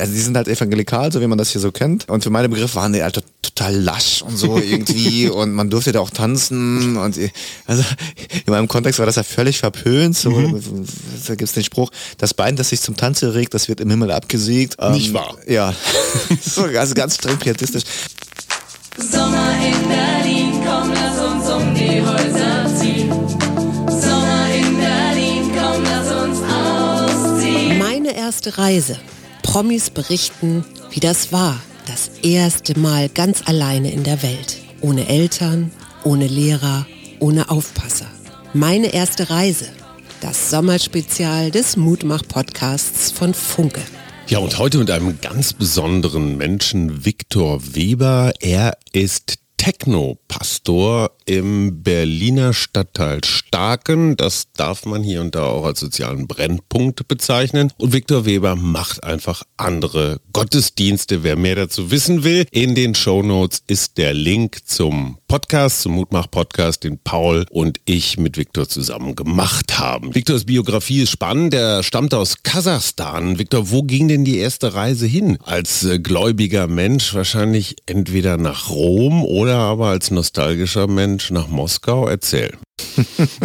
also die sind halt evangelikal, so wie man das hier so kennt. Und für meine Begriffe waren die halt total lasch und so irgendwie und man durfte da auch tanzen und also in meinem Kontext war das ja völlig verpönt. So, mhm. Da gibt es den Spruch, das Bein, das sich zum Tanze regt, das wird im Himmel abgesiegt. Ähm, Nicht wahr? Ja, so, also ganz streng pietistisch. Sommer in Berlin, komm, lass uns um die Häuser ziehen. Sommer in Berlin, komm, lass uns ausziehen. Meine erste Reise. Promis berichten, wie das war. Das erste Mal ganz alleine in der Welt. Ohne Eltern, ohne Lehrer, ohne Aufpasser. Meine erste Reise. Das Sommerspezial des Mutmach-Podcasts von Funke. Ja, und heute mit einem ganz besonderen Menschen, Viktor Weber. Er ist Techno-Pastor im Berliner Stadtteil Starken. Das darf man hier und da auch als sozialen Brennpunkt bezeichnen. Und Viktor Weber macht einfach andere Gottesdienste. Wer mehr dazu wissen will, in den Show Notes ist der Link zum Podcast, zum Mutmach-Podcast, den Paul und ich mit Viktor zusammen gemacht haben. Viktors Biografie ist spannend. Er stammt aus Kasachstan. Viktor, wo ging denn die erste Reise hin? Als äh, gläubiger Mensch wahrscheinlich entweder nach Rom oder aber als nostalgischer Mensch nach Moskau. Erzähl.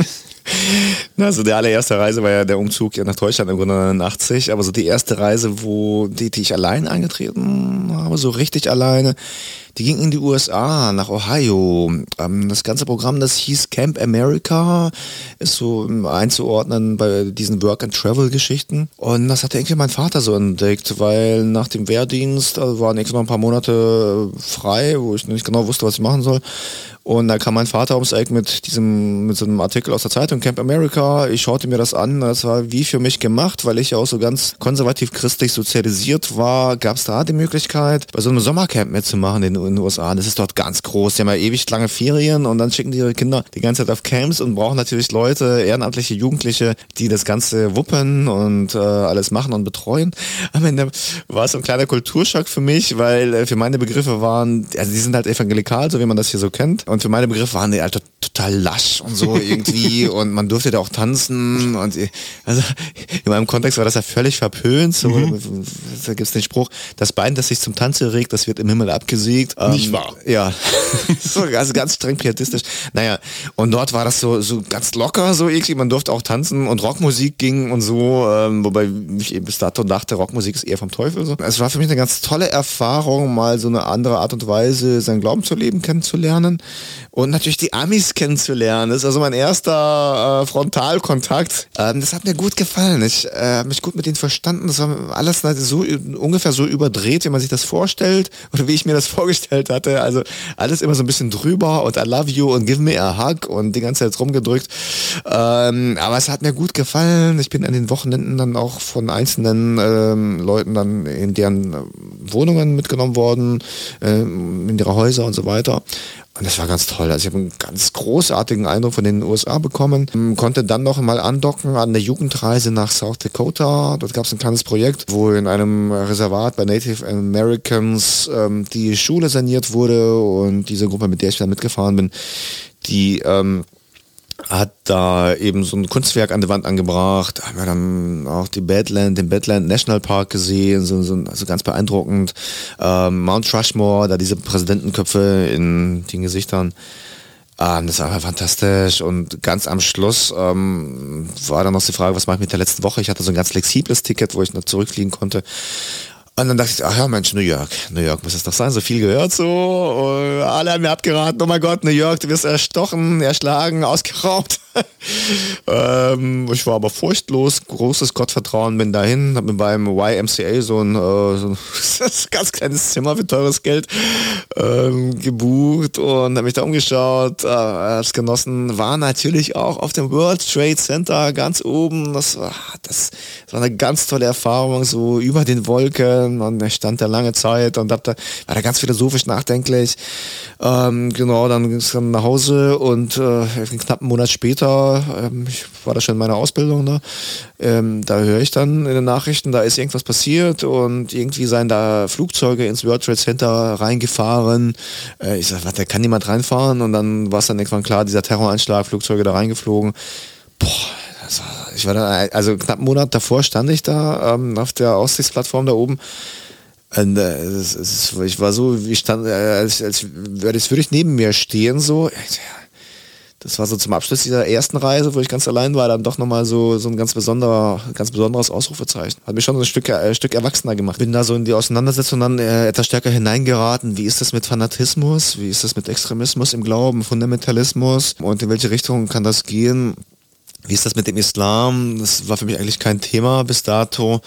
Also der allererste Reise war ja der Umzug nach Deutschland im Grunde 89, aber so die erste Reise, wo die, die ich allein angetreten habe, so richtig alleine, die ging in die USA, nach Ohio. Ähm, das ganze Programm, das hieß Camp America, ist so einzuordnen bei diesen Work-and-Travel-Geschichten. Und das hatte irgendwie mein Vater so entdeckt, weil nach dem Wehrdienst also waren irgendwie noch ein paar Monate frei, wo ich nicht genau wusste, was ich machen soll. Und da kam mein Vater ums Eck mit diesem, mit so einem Artikel aus der Zeitung Camp America. Ich schaute mir das an. Das war wie für mich gemacht, weil ich ja auch so ganz konservativ christlich sozialisiert war. Gab es da die Möglichkeit, bei so einem Sommercamp mitzumachen in, in den USA. Das ist dort ganz groß. Die haben ja ewig lange Ferien und dann schicken die ihre Kinder die ganze Zeit auf Camps und brauchen natürlich Leute, ehrenamtliche Jugendliche, die das Ganze wuppen und äh, alles machen und betreuen. Am Ende war es so ein kleiner Kulturschock für mich, weil äh, für meine Begriffe waren, also die sind halt evangelikal, so wie man das hier so kennt. Und für meine Begriffe waren die halt total lasch und so irgendwie und man durfte da auch tanzen und also in meinem Kontext war das ja völlig verpönt. So, mhm. Da gibt es den Spruch, das Bein, das sich zum Tanze regt, das wird im Himmel abgesiegt. Nicht ähm, wahr? Ja, so, also ganz streng pietistisch. Naja, und dort war das so, so ganz locker so irgendwie, man durfte auch tanzen und Rockmusik ging und so, ähm, wobei ich eben bis dato dachte, Rockmusik ist eher vom Teufel. So. Es war für mich eine ganz tolle Erfahrung, mal so eine andere Art und Weise, sein Glauben zu leben kennenzulernen und natürlich die Amis kennenzulernen. Das ist also mein erster äh, Frontalkontakt. Ähm, das hat mir gut gefallen. Ich äh, habe mich gut mit denen verstanden. Das war alles so ungefähr so überdreht, wie man sich das vorstellt oder wie ich mir das vorgestellt hatte. Also alles immer so ein bisschen drüber und I love you und give me a hug und die ganze Zeit rumgedrückt. Ähm, aber es hat mir gut gefallen. Ich bin an den Wochenenden dann auch von einzelnen ähm, Leuten dann in deren Wohnungen mitgenommen worden, äh, in ihre Häuser und so weiter. Und das war ganz toll. Also ich habe einen ganz großartigen Eindruck von den USA bekommen. Ähm, konnte dann noch mal andocken an der Jugendreise nach South Dakota. Dort gab es ein kleines Projekt, wo in einem Reservat bei Native Americans ähm, die Schule saniert wurde. Und diese Gruppe, mit der ich dann mitgefahren bin, die ähm, hat da eben so ein Kunstwerk an der Wand angebracht, haben wir dann auch die Badland, den Badland National Park gesehen, so, so also ganz beeindruckend. Ähm, Mount Rushmore, da diese Präsidentenköpfe in den Gesichtern. Ähm, das war einfach fantastisch und ganz am Schluss ähm, war dann noch die Frage, was mache ich mit der letzten Woche? Ich hatte so ein ganz flexibles Ticket, wo ich noch zurückfliegen konnte. Und dann dachte ich, ach ja, Mensch, New York. New York muss es doch sein, so viel gehört so. Alle haben mir abgeraten, oh mein Gott, New York, du wirst erstochen, erschlagen, ausgeraubt. ähm, ich war aber furchtlos, großes Gottvertrauen, bin dahin, hab mir beim YMCA so ein, äh, so ein ganz kleines Zimmer für teures Geld ähm, gebucht und habe mich da umgeschaut, äh, hab's genossen, war natürlich auch auf dem World Trade Center ganz oben. Das war, das, das war eine ganz tolle Erfahrung, so über den Wolken und ich stand da lange Zeit und hab da, war da ganz philosophisch nachdenklich. Ähm, genau, dann ging es dann nach Hause und äh, einen knappen Monat später ähm, ich war da schon in meiner Ausbildung, ne, ähm, da höre ich dann in den Nachrichten, da ist irgendwas passiert und irgendwie seien da Flugzeuge ins World Trade Center reingefahren. Äh, ich sag, was, da kann niemand reinfahren und dann war es dann irgendwann klar, dieser Terroranschlag, Flugzeuge da reingeflogen. Boah, ich war da, also knapp einen Monat davor stand ich da ähm, auf der Aussichtsplattform da oben. Und, äh, es, es, ich war so, wie stand, äh, als, als, als würde ich neben mir stehen, so. Das war so zum Abschluss dieser ersten Reise, wo ich ganz allein war, dann doch nochmal so, so ein ganz besonderer, ganz besonderes Ausrufezeichen. Hat mich schon ein Stück, äh, Stück erwachsener gemacht. Bin da so in die Auseinandersetzung dann äh, etwas stärker hineingeraten. Wie ist das mit Fanatismus? Wie ist das mit Extremismus im Glauben, Fundamentalismus? Und in welche Richtung kann das gehen? Wie ist das mit dem Islam? Das war für mich eigentlich kein Thema bis dato.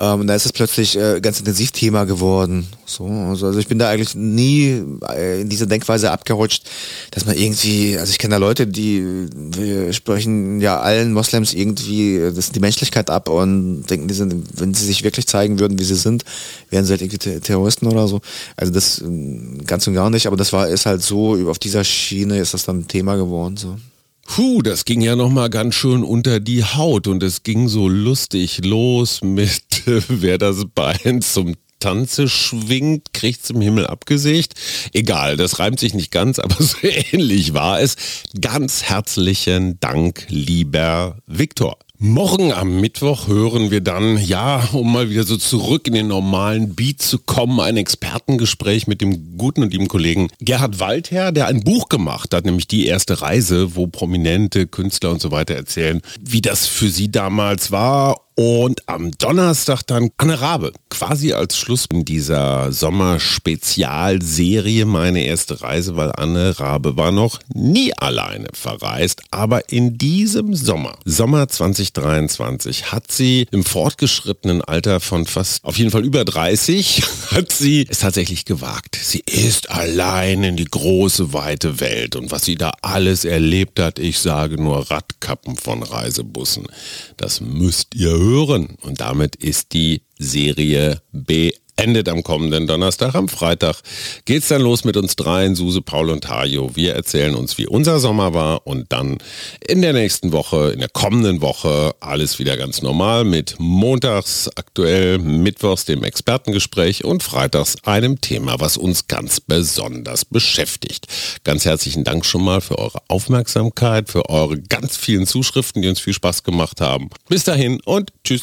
Ähm, da ist es plötzlich äh, ganz intensiv Thema geworden. So, also, also ich bin da eigentlich nie äh, in diese Denkweise abgerutscht, dass man irgendwie, also ich kenne da Leute, die wir sprechen ja allen Moslems irgendwie das die Menschlichkeit ab und denken, die sind, wenn sie sich wirklich zeigen würden, wie sie sind, wären sie halt irgendwie Terroristen oder so. Also das äh, ganz und gar nicht, aber das war ist halt so, auf dieser Schiene ist das dann Thema geworden. So. Puh, das ging ja nochmal ganz schön unter die Haut und es ging so lustig los mit, wer das Bein zum Tanze schwingt, kriegt's im Himmel abgesägt. Egal, das reimt sich nicht ganz, aber so ähnlich war es. Ganz herzlichen Dank, lieber Viktor. Morgen am Mittwoch hören wir dann, ja, um mal wieder so zurück in den normalen Beat zu kommen, ein Expertengespräch mit dem guten und lieben Kollegen Gerhard Waldherr, der ein Buch gemacht hat, nämlich Die erste Reise, wo prominente Künstler und so weiter erzählen, wie das für sie damals war und am Donnerstag dann Anne Rabe, quasi als Schluss in dieser Sommerspezialserie meine erste Reise, weil Anne Rabe war noch nie alleine verreist. Aber in diesem Sommer, Sommer 2023, hat sie im fortgeschrittenen Alter von fast, auf jeden Fall über 30, hat sie es tatsächlich gewagt. Sie ist allein in die große, weite Welt. Und was sie da alles erlebt hat, ich sage nur Radkappen von Reisebussen. Das müsst ihr hören. Und damit ist die Serie beendet am kommenden Donnerstag. Am Freitag geht's dann los mit uns dreien, Suse, Paul und Hajo. Wir erzählen uns, wie unser Sommer war und dann in der nächsten Woche, in der kommenden Woche, alles wieder ganz normal mit montags aktuell, mittwochs dem Expertengespräch und freitags einem Thema, was uns ganz besonders beschäftigt. Ganz herzlichen Dank schon mal für eure Aufmerksamkeit, für eure ganz vielen Zuschriften, die uns viel Spaß gemacht haben. Bis dahin und tschüss.